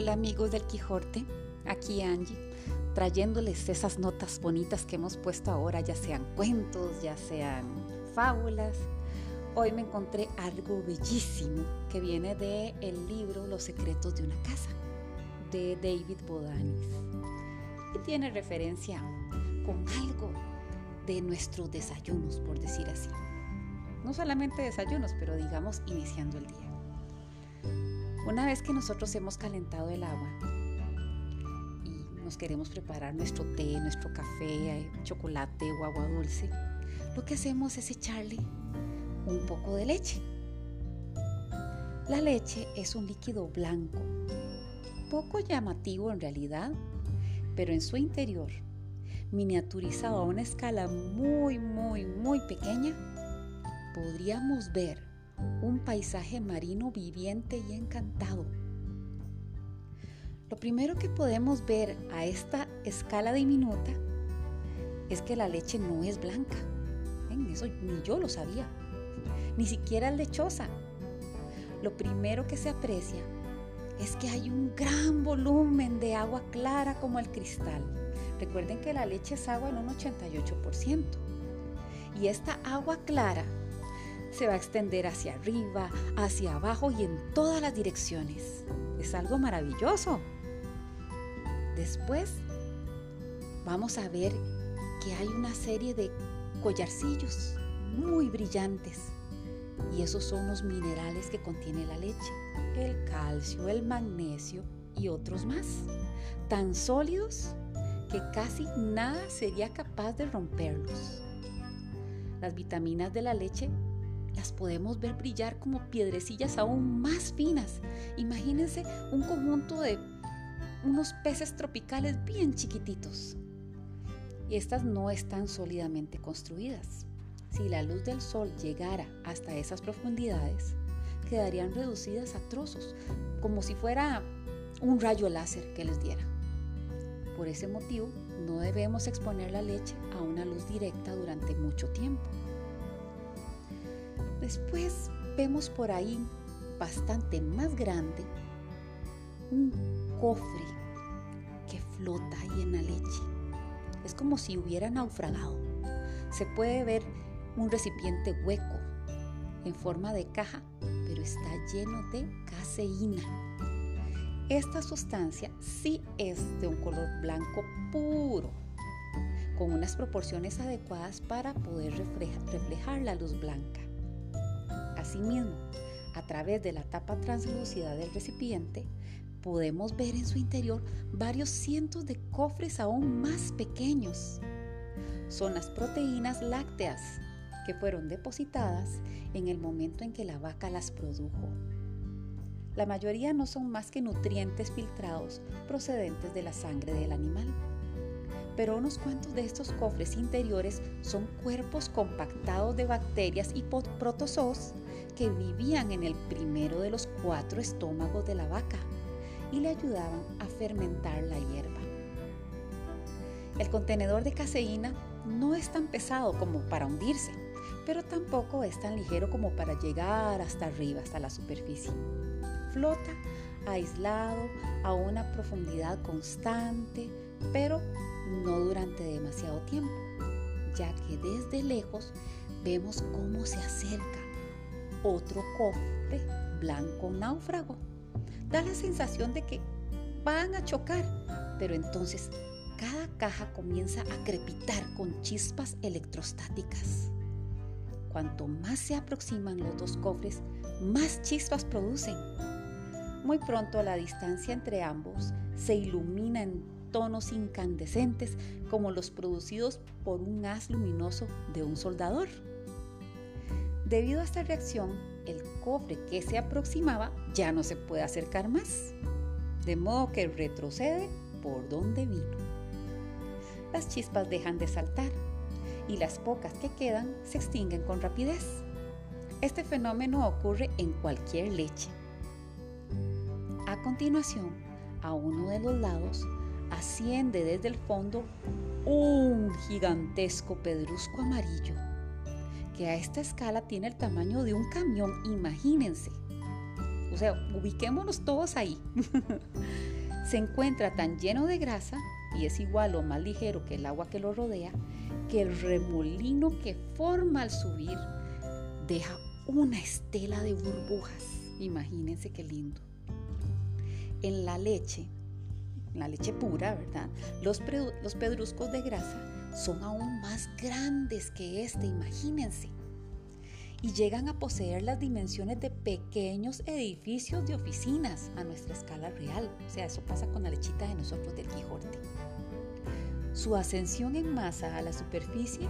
Hola amigos del Quijote, aquí Angie, trayéndoles esas notas bonitas que hemos puesto ahora, ya sean cuentos, ya sean fábulas. Hoy me encontré algo bellísimo que viene del el libro Los secretos de una casa, de David Bodanis. Y tiene referencia con algo de nuestros desayunos, por decir así. No solamente desayunos, pero digamos iniciando el día. Una vez que nosotros hemos calentado el agua y nos queremos preparar nuestro té, nuestro café, chocolate o agua dulce, lo que hacemos es echarle un poco de leche. La leche es un líquido blanco, poco llamativo en realidad, pero en su interior, miniaturizado a una escala muy, muy, muy pequeña, podríamos ver un paisaje marino viviente y encantado. Lo primero que podemos ver a esta escala diminuta es que la leche no es blanca. Eso ni yo lo sabía. Ni siquiera es lechosa. Lo primero que se aprecia es que hay un gran volumen de agua clara como el cristal. Recuerden que la leche es agua en un 88%. Y esta agua clara se va a extender hacia arriba, hacia abajo y en todas las direcciones. Es algo maravilloso. Después vamos a ver que hay una serie de collarcillos muy brillantes y esos son los minerales que contiene la leche, el calcio, el magnesio y otros más, tan sólidos que casi nada sería capaz de romperlos. Las vitaminas de la leche las podemos ver brillar como piedrecillas aún más finas. Imagínense un conjunto de unos peces tropicales bien chiquititos. Y estas no están sólidamente construidas. Si la luz del sol llegara hasta esas profundidades, quedarían reducidas a trozos, como si fuera un rayo láser que les diera. Por ese motivo, no debemos exponer la leche a una luz directa durante mucho tiempo. Después vemos por ahí bastante más grande un cofre que flota ahí en la leche. Es como si hubiera naufragado. Se puede ver un recipiente hueco en forma de caja, pero está lleno de caseína. Esta sustancia sí es de un color blanco puro, con unas proporciones adecuadas para poder reflejar la luz blanca. Asimismo, a través de la tapa translúcida del recipiente, podemos ver en su interior varios cientos de cofres aún más pequeños. Son las proteínas lácteas que fueron depositadas en el momento en que la vaca las produjo. La mayoría no son más que nutrientes filtrados procedentes de la sangre del animal pero unos cuantos de estos cofres interiores son cuerpos compactados de bacterias y protozoos que vivían en el primero de los cuatro estómagos de la vaca y le ayudaban a fermentar la hierba. El contenedor de caseína no es tan pesado como para hundirse, pero tampoco es tan ligero como para llegar hasta arriba, hasta la superficie. Flota aislado a una profundidad constante, pero no durante demasiado tiempo, ya que desde lejos vemos cómo se acerca otro cofre blanco náufrago. Da la sensación de que van a chocar, pero entonces cada caja comienza a crepitar con chispas electrostáticas. Cuanto más se aproximan los dos cofres, más chispas producen. Muy pronto la distancia entre ambos se ilumina en tonos incandescentes como los producidos por un haz luminoso de un soldador. Debido a esta reacción, el cofre que se aproximaba ya no se puede acercar más, de modo que retrocede por donde vino. Las chispas dejan de saltar y las pocas que quedan se extinguen con rapidez. Este fenómeno ocurre en cualquier leche. A continuación, a uno de los lados asciende desde el fondo un gigantesco pedrusco amarillo que a esta escala tiene el tamaño de un camión, imagínense. O sea, ubiquémonos todos ahí. se encuentra tan lleno de grasa y es igual o más ligero que el agua que lo rodea, que el remolino que forma al subir deja una estela de burbujas. Imagínense qué lindo. En la leche, la leche pura, ¿verdad? Los, los pedruscos de grasa son aún más grandes que este, imagínense. Y llegan a poseer las dimensiones de pequeños edificios de oficinas a nuestra escala real. O sea, eso pasa con la lechita de nosotros del Quijote. Su ascensión en masa a la superficie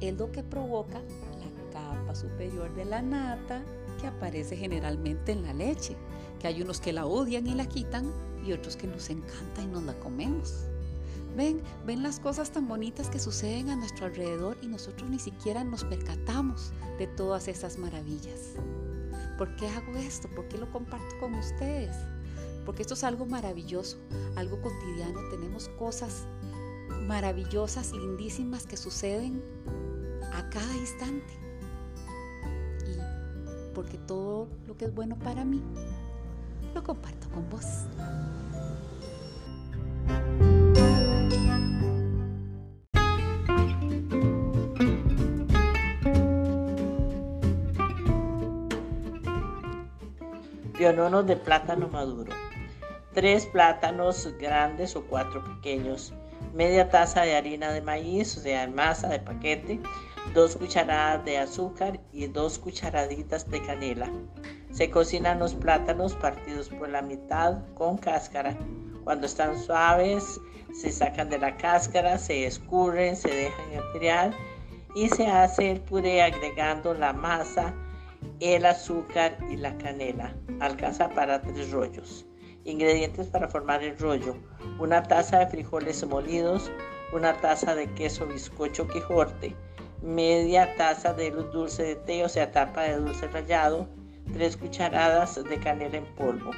es lo que provoca la capa superior de la nata que aparece generalmente en la leche, que hay unos que la odian y la quitan y otros que nos encanta y nos la comemos. Ven, ven las cosas tan bonitas que suceden a nuestro alrededor y nosotros ni siquiera nos percatamos de todas esas maravillas. ¿Por qué hago esto? ¿Por qué lo comparto con ustedes? Porque esto es algo maravilloso, algo cotidiano. Tenemos cosas maravillosas, lindísimas que suceden a cada instante. Y porque todo lo que es bueno para mí, lo comparto con vos. Piononos de plátano maduro. Tres plátanos grandes o cuatro pequeños. Media taza de harina de maíz, o sea, masa de paquete. Dos cucharadas de azúcar y dos cucharaditas de canela. Se cocinan los plátanos partidos por la mitad con cáscara. Cuando están suaves, se sacan de la cáscara, se escurren, se dejan enfriar y se hace el puré agregando la masa el azúcar y la canela. Alcanza para tres rollos. Ingredientes para formar el rollo. Una taza de frijoles molidos, una taza de queso bizcocho Quijote, media taza de dulce de té, o sea, tapa de dulce rallado, tres cucharadas de canela en polvo.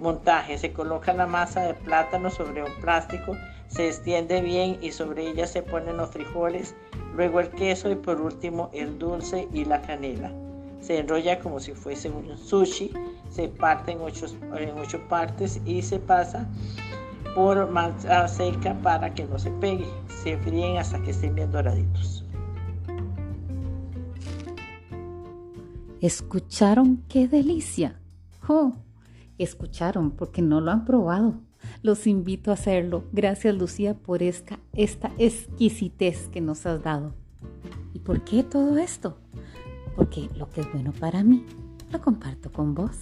Montaje. Se coloca la masa de plátano sobre un plástico, se extiende bien y sobre ella se ponen los frijoles, luego el queso y por último el dulce y la canela se enrolla como si fuese un sushi, se parte en ocho, en ocho partes y se pasa por masa seca para que no se pegue. Se fríen hasta que estén bien doraditos. ¿Escucharon qué delicia? Oh, escucharon porque no lo han probado. Los invito a hacerlo. Gracias Lucía por esta, esta exquisitez que nos has dado. ¿Y por qué todo esto? Porque lo que es bueno para mí lo comparto con vos.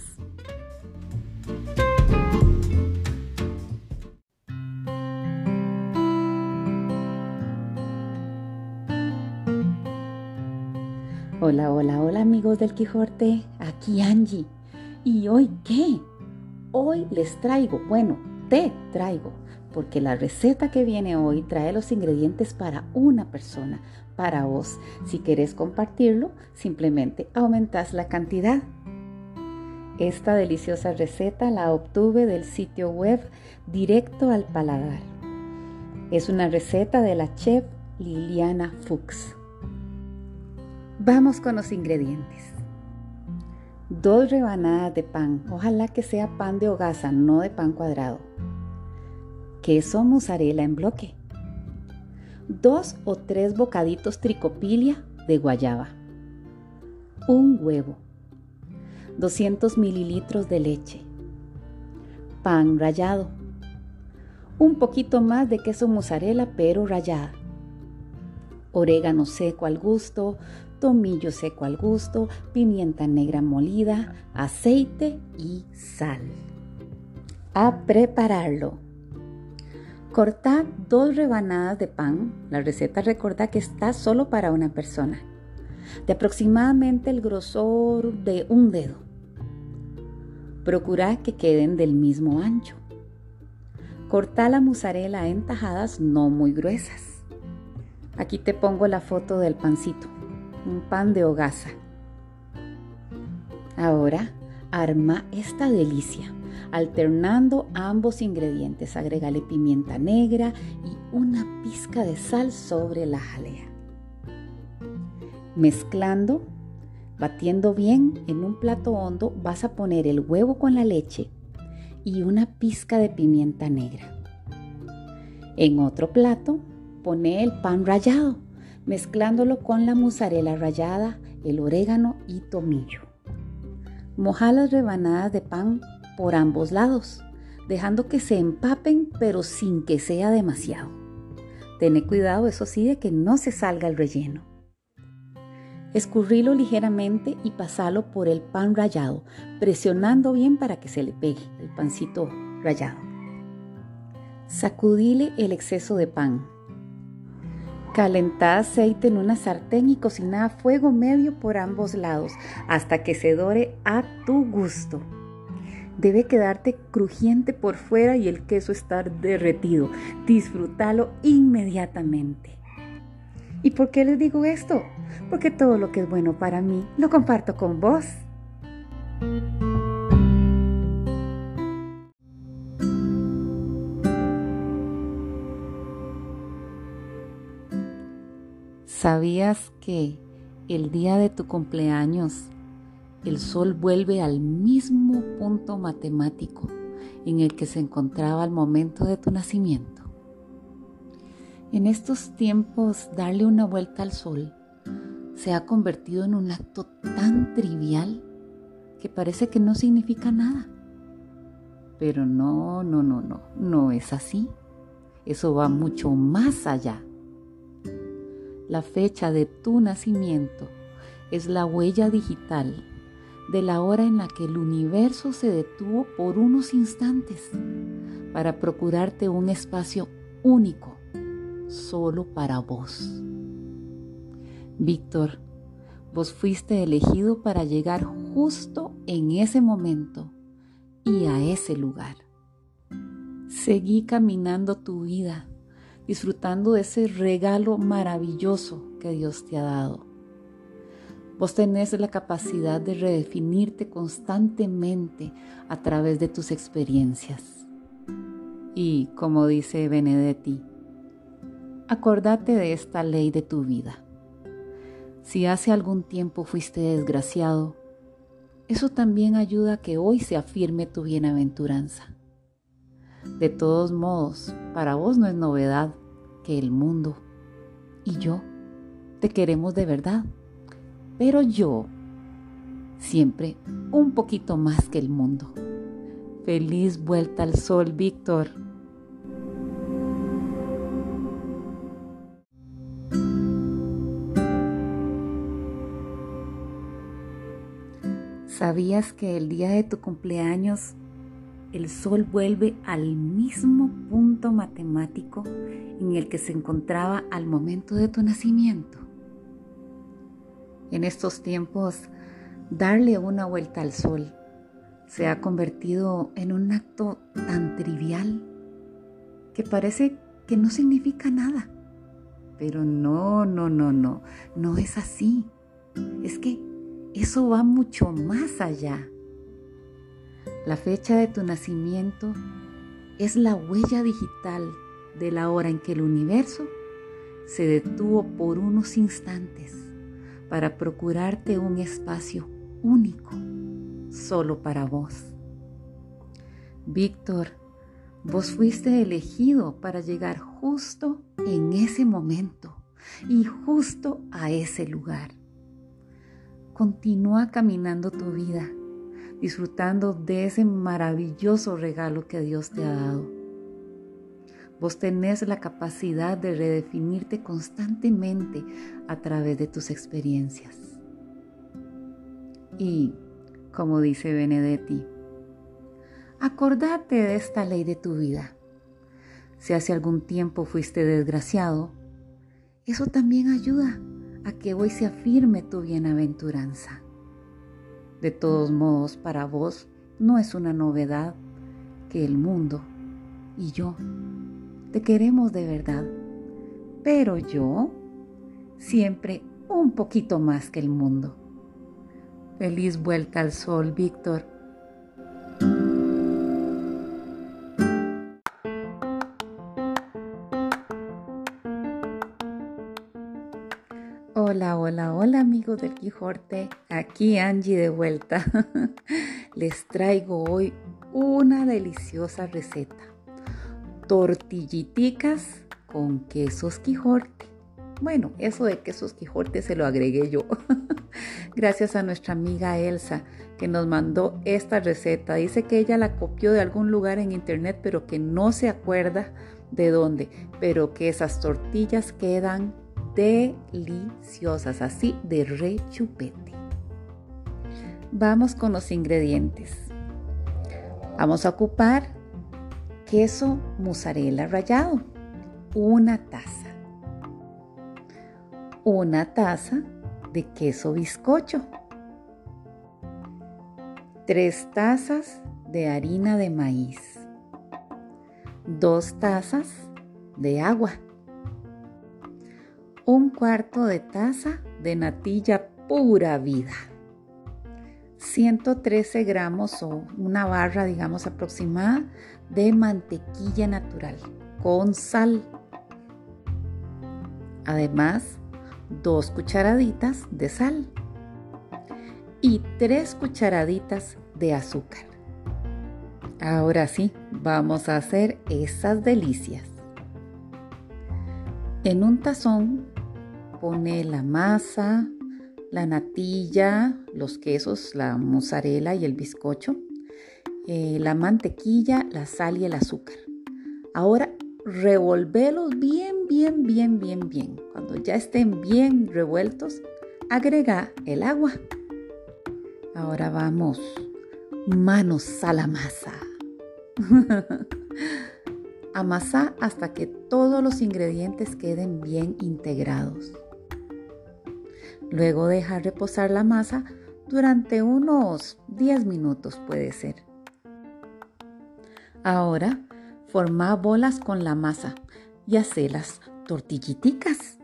Hola, hola, hola amigos del Quijote, aquí Angie. ¿Y hoy qué? Hoy les traigo, bueno, te traigo, porque la receta que viene hoy trae los ingredientes para una persona, para vos. Si querés compartirlo, simplemente aumentás la cantidad. Esta deliciosa receta la obtuve del sitio web Directo al Paladar. Es una receta de la chef Liliana Fuchs. Vamos con los ingredientes. Dos rebanadas de pan, ojalá que sea pan de hogaza, no de pan cuadrado. Queso mozzarella en bloque. Dos o tres bocaditos tricopilia de guayaba, un huevo, 200 mililitros de leche, pan rallado, un poquito más de queso mozzarella pero rallada, orégano seco al gusto, tomillo seco al gusto, pimienta negra molida, aceite y sal. A prepararlo. Corta dos rebanadas de pan. La receta recuerda que está solo para una persona. De aproximadamente el grosor de un dedo. Procura que queden del mismo ancho. Corta la mozzarella en tajadas no muy gruesas. Aquí te pongo la foto del pancito. Un pan de hogaza. Ahora arma esta delicia alternando ambos ingredientes. Agrégale pimienta negra y una pizca de sal sobre la jalea. Mezclando, batiendo bien en un plato hondo, vas a poner el huevo con la leche y una pizca de pimienta negra. En otro plato, pone el pan rallado, mezclándolo con la mozzarella rallada, el orégano y tomillo. Moja las rebanadas de pan por ambos lados, dejando que se empapen pero sin que sea demasiado. Ten cuidado, eso sí, de que no se salga el relleno. Escurrilo ligeramente y pasalo por el pan rallado, presionando bien para que se le pegue el pancito rallado. Sacudile el exceso de pan. Calentá aceite en una sartén y cocina a fuego medio por ambos lados hasta que se dore a tu gusto. Debe quedarte crujiente por fuera y el queso estar derretido. Disfrútalo inmediatamente. ¿Y por qué les digo esto? Porque todo lo que es bueno para mí lo comparto con vos. ¿Sabías que el día de tu cumpleaños el sol vuelve al mismo punto matemático en el que se encontraba al momento de tu nacimiento? En estos tiempos, darle una vuelta al sol se ha convertido en un acto tan trivial que parece que no significa nada. Pero no, no, no, no, no es así. Eso va mucho más allá. La fecha de tu nacimiento es la huella digital de la hora en la que el universo se detuvo por unos instantes para procurarte un espacio único solo para vos. Víctor, vos fuiste elegido para llegar justo en ese momento y a ese lugar. Seguí caminando tu vida, disfrutando de ese regalo maravilloso que Dios te ha dado. Vos tenés la capacidad de redefinirte constantemente a través de tus experiencias. Y como dice Benedetti, acordate de esta ley de tu vida. Si hace algún tiempo fuiste desgraciado, eso también ayuda a que hoy se afirme tu bienaventuranza. De todos modos, para vos no es novedad que el mundo y yo te queremos de verdad, pero yo siempre un poquito más que el mundo. Feliz vuelta al sol, Víctor. ¿Sabías que el día de tu cumpleaños el sol vuelve al mismo punto matemático en el que se encontraba al momento de tu nacimiento? En estos tiempos, darle una vuelta al sol se ha convertido en un acto tan trivial que parece que no significa nada. Pero no, no, no, no, no es así. Es que eso va mucho más allá. La fecha de tu nacimiento es la huella digital de la hora en que el universo se detuvo por unos instantes para procurarte un espacio único solo para vos. Víctor, vos fuiste elegido para llegar justo en ese momento y justo a ese lugar. Continúa caminando tu vida, disfrutando de ese maravilloso regalo que Dios te ha dado. Vos tenés la capacidad de redefinirte constantemente a través de tus experiencias. Y, como dice Benedetti, acordate de esta ley de tu vida. Si hace algún tiempo fuiste desgraciado, eso también ayuda a que hoy se afirme tu bienaventuranza. De todos modos, para vos no es una novedad que el mundo y yo te queremos de verdad, pero yo siempre un poquito más que el mundo. Feliz vuelta al sol, Víctor. Hola, hola, hola amigos del Quijote, aquí Angie de vuelta. Les traigo hoy una deliciosa receta. Tortilliticas con quesos Quijote. Bueno, eso de quesos Quijote se lo agregué yo. Gracias a nuestra amiga Elsa que nos mandó esta receta. Dice que ella la copió de algún lugar en internet, pero que no se acuerda de dónde. Pero que esas tortillas quedan deliciosas, así de rechupete. Vamos con los ingredientes. Vamos a ocupar queso mozzarella rallado, una taza. Una taza de queso bizcocho. Tres tazas de harina de maíz. Dos tazas de agua. Un cuarto de taza de natilla pura vida. 113 gramos o una barra, digamos, aproximada de mantequilla natural con sal. Además, dos cucharaditas de sal y tres cucharaditas de azúcar. Ahora sí, vamos a hacer esas delicias. En un tazón pone la masa, la natilla, los quesos, la mozzarella y el bizcocho, eh, la mantequilla, la sal y el azúcar. Ahora revolvelos bien, bien, bien, bien, bien. Cuando ya estén bien revueltos, agrega el agua. Ahora vamos, manos a la masa. Amasa hasta que todos los ingredientes queden bien integrados. Luego deja reposar la masa durante unos 10 minutos puede ser. Ahora forma bolas con la masa y hacelas tortilliticas.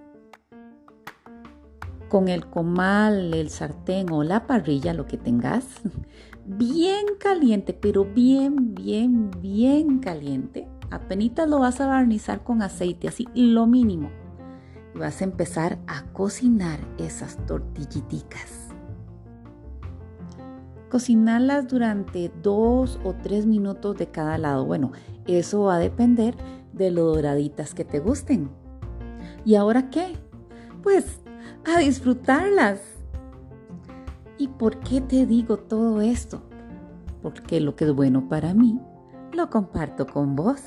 Con el comal, el sartén o la parrilla, lo que tengas, bien caliente, pero bien, bien, bien caliente. Apenas lo vas a barnizar con aceite, así lo mínimo. Y vas a empezar a cocinar esas tortilliticas. Cocinarlas durante dos o tres minutos de cada lado. Bueno, eso va a depender de lo doraditas que te gusten. ¿Y ahora qué? Pues a disfrutarlas. ¿Y por qué te digo todo esto? Porque lo que es bueno para mí, lo comparto con vos.